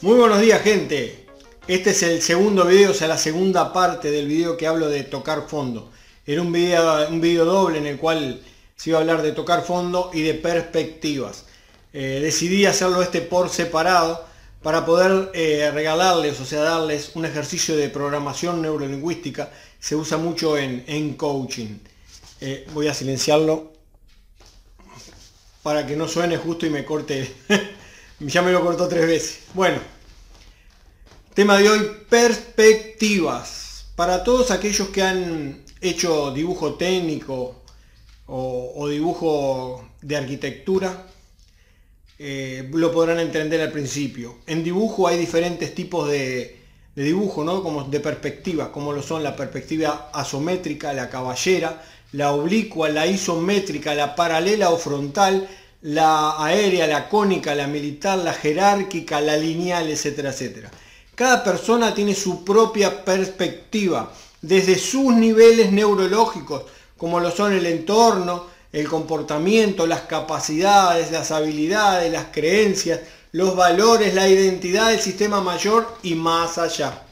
Muy buenos días gente. Este es el segundo video, o sea la segunda parte del video que hablo de tocar fondo. Era un video, un video doble en el cual se iba a hablar de tocar fondo y de perspectivas. Eh, decidí hacerlo este por separado para poder eh, regalarles, o sea, darles un ejercicio de programación neurolingüística. Se usa mucho en, en coaching. Eh, voy a silenciarlo para que no suene justo y me corte. Ya me lo cortó tres veces. Bueno, tema de hoy, perspectivas. Para todos aquellos que han hecho dibujo técnico o, dibujo de arquitectura, eh, lo podrán entender al principio. En dibujo hay diferentes tipos de, dibujo, ¿no? Como de perspectivas, como lo son la perspectiva asométrica, la caballera, la oblicua, la isométrica, la paralela o frontal, la aérea, la cónica, la militar, la jerárquica, la lineal, etcétera, etcétera. Cada persona tiene su propia perspectiva desde sus niveles neurológicos, como lo son el entorno, el comportamiento, las capacidades, las habilidades, las creencias, los valores, la identidad del sistema mayor y más allá.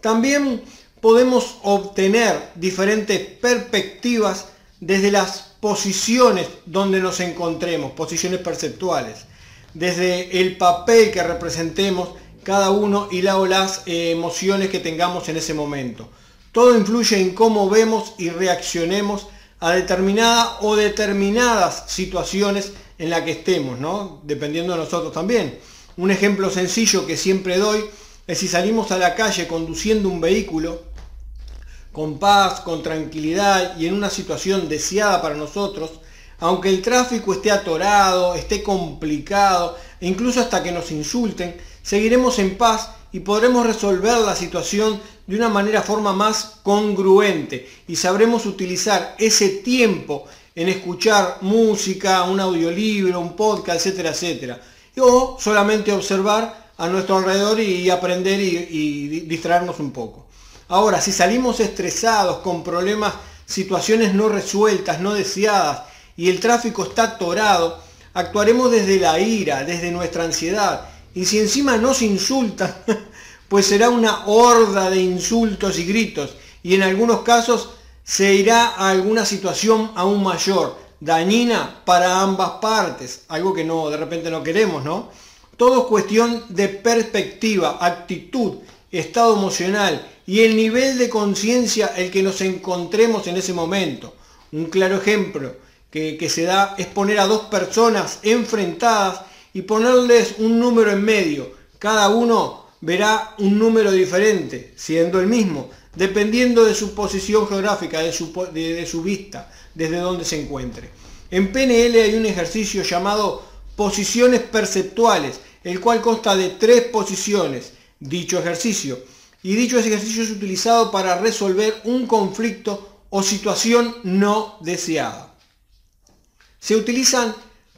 También podemos obtener diferentes perspectivas desde las posiciones donde nos encontremos, posiciones perceptuales, desde el papel que representemos cada uno y las eh, emociones que tengamos en ese momento. Todo influye en cómo vemos y reaccionemos a determinada o determinadas situaciones en la que estemos, ¿no? Dependiendo de nosotros también. Un ejemplo sencillo que siempre doy es si salimos a la calle conduciendo un vehículo con paz, con tranquilidad y en una situación deseada para nosotros, aunque el tráfico esté atorado, esté complicado, e incluso hasta que nos insulten, seguiremos en paz y podremos resolver la situación de una manera forma más congruente y sabremos utilizar ese tiempo en escuchar música, un audiolibro, un podcast, etcétera, etcétera. O solamente observar a nuestro alrededor y aprender y, y distraernos un poco. Ahora, si salimos estresados, con problemas, situaciones no resueltas, no deseadas, y el tráfico está atorado, actuaremos desde la ira, desde nuestra ansiedad. Y si encima nos insultan, pues será una horda de insultos y gritos, y en algunos casos se irá a alguna situación aún mayor, dañina para ambas partes, algo que no de repente no queremos, ¿no? Todo es cuestión de perspectiva, actitud, estado emocional y el nivel de conciencia el que nos encontremos en ese momento. Un claro ejemplo que, se da es poner a dos personas enfrentadas y ponerles un número en medio. Cada uno verá un número diferente, siendo el mismo, dependiendo de su posición geográfica, de su, de su vista, desde donde se encuentre. En PNL hay un ejercicio llamado posiciones perceptuales, el cual consta de tres posiciones. Dicho ejercicio y dicho ejercicio es utilizado para resolver un conflicto o situación no deseada. Se utilizan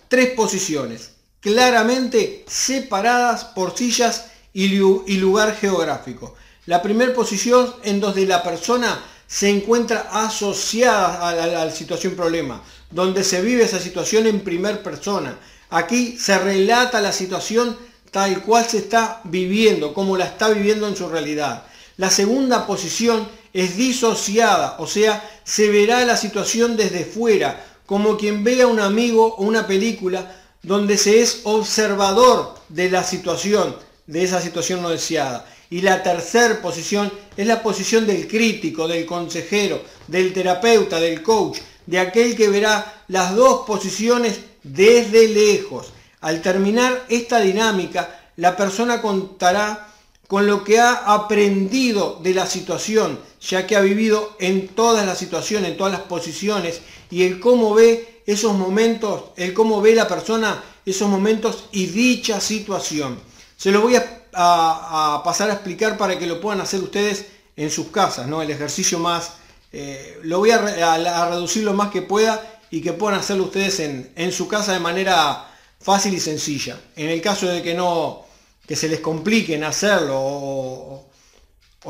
tres posiciones, claramente separadas por sillas y lugar geográfico. La primera posición en donde la persona se encuentra asociada a la, situación problema, donde se vive esa situación en primera persona. Aquí se relata la situación tal cual se está viviendo, como la está viviendo en su realidad. La segunda posición es disociada, o sea, se verá la situación desde fuera, como quien ve a un amigo o una película donde se es observador de la situación, de esa situación no deseada. Y la tercera posición es la posición del crítico, del consejero, del terapeuta, del coach, de aquel que verá las dos posiciones desde lejos. Al terminar esta dinámica, la persona contará con lo que ha aprendido de la situación, ya que ha vivido en todas las situaciones, en todas las posiciones, y el cómo ve esos momentos, el cómo ve la persona esos momentos y dicha situación. Se lo voy a, pasar a explicar para que lo puedan hacer ustedes en sus casas, ¿no? El ejercicio más, eh, lo voy a, reducir lo más que pueda y que puedan hacerlo ustedes en, en su casa de manera fácil y sencilla. En el caso de que no que se les complique en hacerlo o,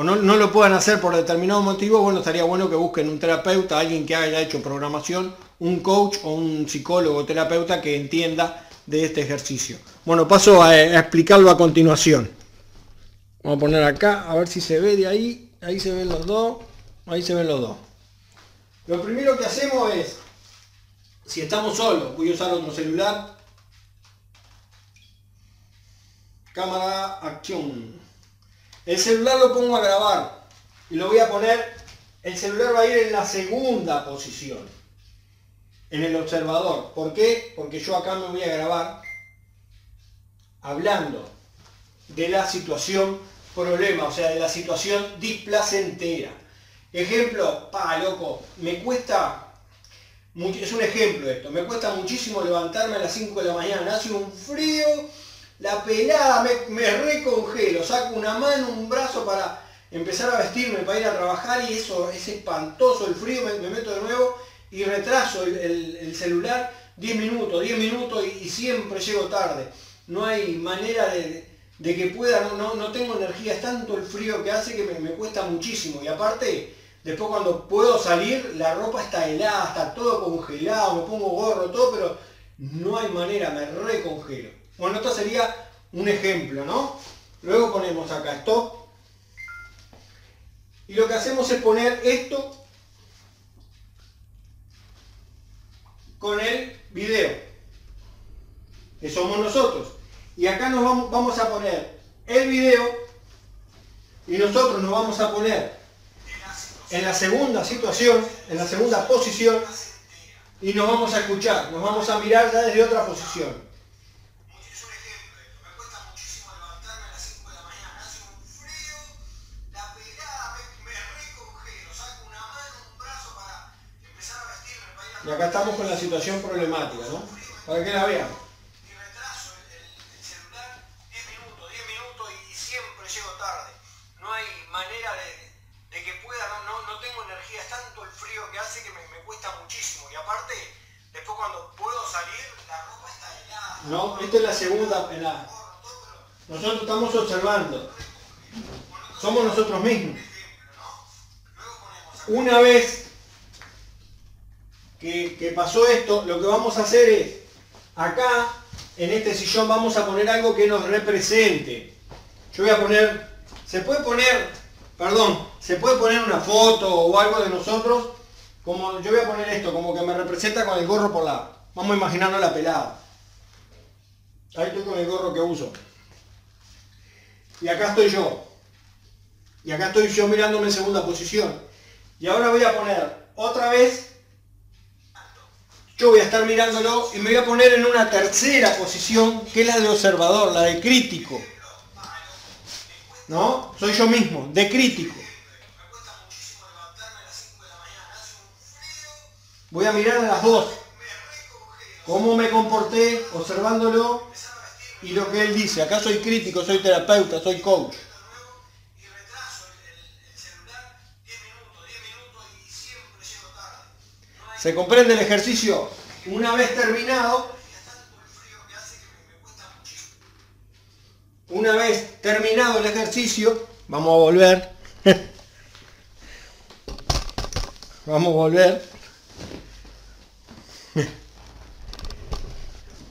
no, lo puedan hacer por determinado motivo, bueno, estaría bueno que busquen un terapeuta, alguien que haya hecho programación, un coach o un psicólogo terapeuta que entienda de este ejercicio. Bueno, paso a, explicarlo a continuación. Vamos a poner acá, a ver si se ve de ahí. Ahí se ven los dos. Ahí se ven los dos. Lo primero que hacemos es, si estamos solos, voy a usar otro celular. Cámara, acción. El celular lo pongo a grabar y lo voy a poner, el celular va a ir en la segunda posición, en el observador. ¿Por qué? Porque yo acá me voy a grabar hablando de la situación problema, o sea, de la situación displacentera. Ejemplo, pa, loco, me cuesta, es un ejemplo esto, me cuesta muchísimo levantarme a las 5 de la mañana, hace un frío, la pelada, me, me recongelo, saco una mano, un brazo para empezar a vestirme, para ir a trabajar y eso es espantoso, el frío, me, meto de nuevo y retraso el, celular 10 minutos, 10 minutos y siempre llego tarde. No hay manera de, que pueda, no, no, tengo energía, es tanto el frío que hace que me, cuesta muchísimo. Y aparte, después cuando puedo salir, la ropa está helada, está todo congelado, me pongo gorro, todo, pero no hay manera, me recongelo. Bueno, esto sería un ejemplo, ¿no? Luego ponemos acá stop. Y lo que hacemos es poner esto con el video, que somos nosotros. Y acá nos vamos, a poner el video y nosotros nos vamos a poner en la segunda situación, en la segunda posición y nos vamos a escuchar, nos vamos a mirar ya desde otra posición. Y acá estamos con la situación problemática, ¿no? Para que la vean. No, esta es la segunda. Nosotros estamos observando. Somos nosotros mismos. Una vez que, pasó esto, lo que vamos a hacer es, acá, en este sillón, vamos a poner algo que nos represente. Yo voy a poner, se puede poner, perdón, se puede poner una foto o algo de nosotros, como yo voy a poner esto, como que me representa con el gorro por la, vamos a imaginarnos la pelada. Ahí estoy con el gorro que uso. Y acá estoy yo. Y acá estoy yo mirándome en segunda posición. Y ahora voy a poner otra vez. Yo voy a estar mirándolo y me voy a poner en una tercera posición, que es la de observador, la de crítico. ¿No? Soy yo mismo, de crítico. Voy a mirar a las dos. Cómo me comporté observándolo y lo que él dice. Acá soy crítico, soy terapeuta, soy coach. ¿Se comprende el ejercicio? Una vez terminado, una vez terminado el ejercicio, vamos a volver. vamos a volver.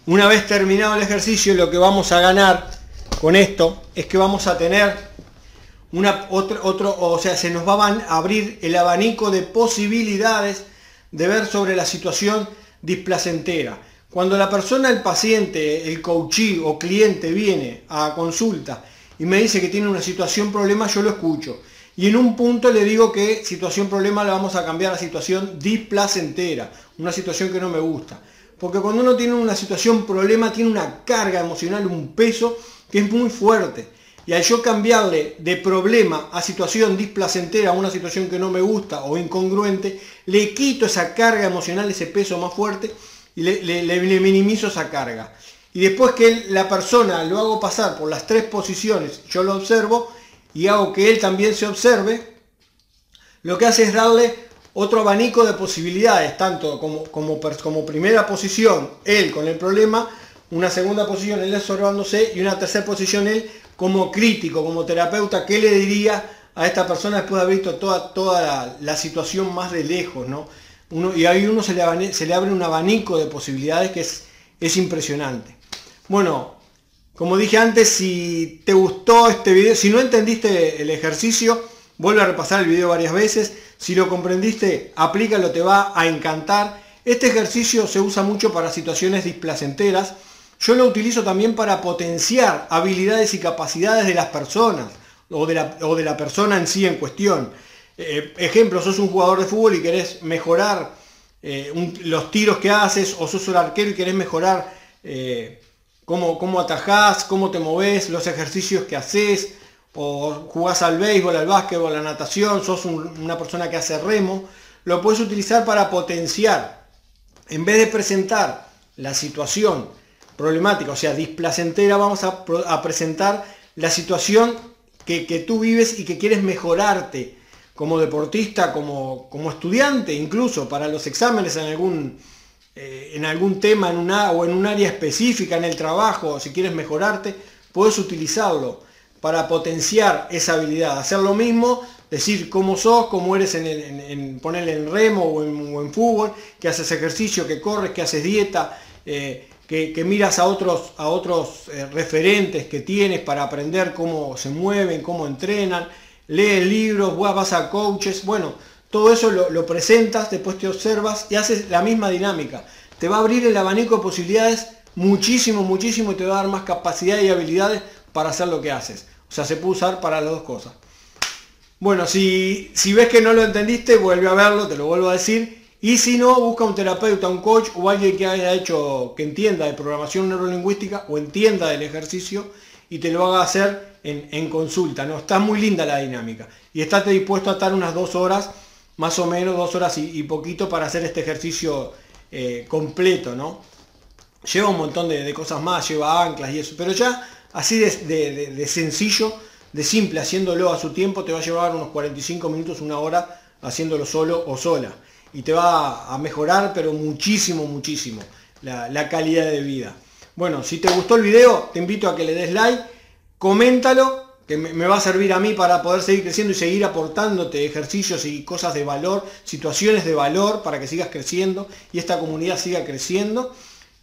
Una vez terminado el ejercicio, lo que vamos a ganar con esto es que vamos a tener una, otro, otro, o sea, se nos va a abrir el abanico de posibilidades de ver sobre la situación displacentera. Cuando la persona, el paciente, el coachí o cliente viene a consulta y me dice que tiene una situación problema, yo lo escucho. Y en un punto le digo que situación problema la vamos a cambiar a situación displacentera, una situación que no me gusta. Porque cuando uno tiene una situación problema, tiene una carga emocional, un peso que es muy fuerte. Y al yo cambiarle de problema a situación displacentera, a una situación que no me gusta o incongruente, le quito esa carga emocional, ese peso más fuerte y le, minimizo esa carga. Y después que la persona lo hago pasar por las tres posiciones, yo lo observo y hago que él también se observe, lo que hace es darle otro abanico de posibilidades, tanto como, como, como primera posición él con el problema, una segunda posición él observándose y una tercera posición él como crítico, como terapeuta, ¿qué le diría a esta persona después de haber visto toda, toda la, situación más de lejos? ¿no? Uno, y ahí uno se le, abre un abanico de posibilidades que es, es impresionante. Bueno, Como dije antes, si te gustó este video, si no entendiste el ejercicio, vuelve a repasar el video varias veces. Si lo comprendiste, aplícalo, te va a encantar. Este ejercicio se usa mucho para situaciones displacenteras. Yo lo utilizo también para potenciar habilidades y capacidades de las personas o de la, o de la persona en sí en cuestión. Eh, ejemplo, sos un jugador de fútbol y querés mejorar eh, los tiros que haces, o sos un arquero y querés mejorar eh, cómo, cómo atajás, cómo te moves, los ejercicios que haces, o jugás al béisbol, al básquetbol, a la natación, sos una persona que hace remo, lo puedes utilizar para potenciar. En vez de presentar la situación problemática, o sea, displacentera, vamos a, presentar la situación que, tú vives y que quieres mejorarte como deportista, como, como estudiante, incluso para los exámenes en algún, eh, en algún tema en una, o en un área específica, en el trabajo, si quieres mejorarte, puedes utilizarlo para potenciar esa habilidad. Hacer lo mismo, decir cómo sos, cómo eres en, en, ponerle en remo o en, fútbol, que haces ejercicio, que corres, que haces dieta, eh, que, miras a otros, a otros eh, referentes que tienes para aprender cómo se mueven, cómo entrenan lees libros, vas a coaches, bueno, todo eso lo, presentas, después te observas y haces la misma dinámica. Te va a abrir el abanico de posibilidades muchísimo, muchísimo y te va a dar más capacidad y habilidades para hacer lo que haces. O sea, se puede usar para las dos cosas. Bueno, si, si ves que no lo entendiste, vuelve a verlo, te lo vuelvo a decir. Y si no, busca un terapeuta, un coach o alguien que haya hecho, que entienda de programación neurolingüística o entienda del ejercicio y te lo haga hacer en, consulta, ¿no? Está muy linda la dinámica. Y estate dispuesto a estar unas dos horas, más o menos dos horas y, poquito para hacer este ejercicio eh, completo, ¿no? Lleva un montón de, cosas más, lleva anclas y eso, pero ya así de, sencillo, de simple, haciéndolo a su tiempo, te va a llevar unos 45 minutos, una hora, haciéndolo solo o sola. Y te va a mejorar, pero muchísimo, muchísimo, la, calidad de vida. Bueno, si te gustó el video, te invito a que le des like coméntalo, que me va a servir a mí para poder seguir creciendo y seguir aportándote ejercicios y cosas de valor, situaciones de valor para que sigas creciendo y esta comunidad siga creciendo.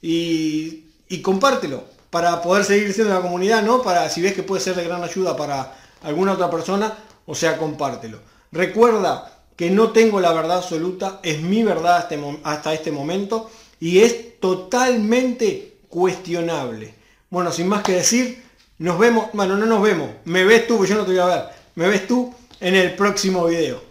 Y, compártelo para poder seguir en la comunidad, ¿no? Para si ves que puede ser de gran ayuda para alguna otra persona, o sea, compártelo. Recuerda que no tengo la verdad absoluta, es mi verdad hasta este, momento y es totalmente cuestionable. Bueno, sin más que decir, nos vemos, bueno, no nos vemos, me ves tú, porque yo no te voy a ver, me ves tú en el próximo video.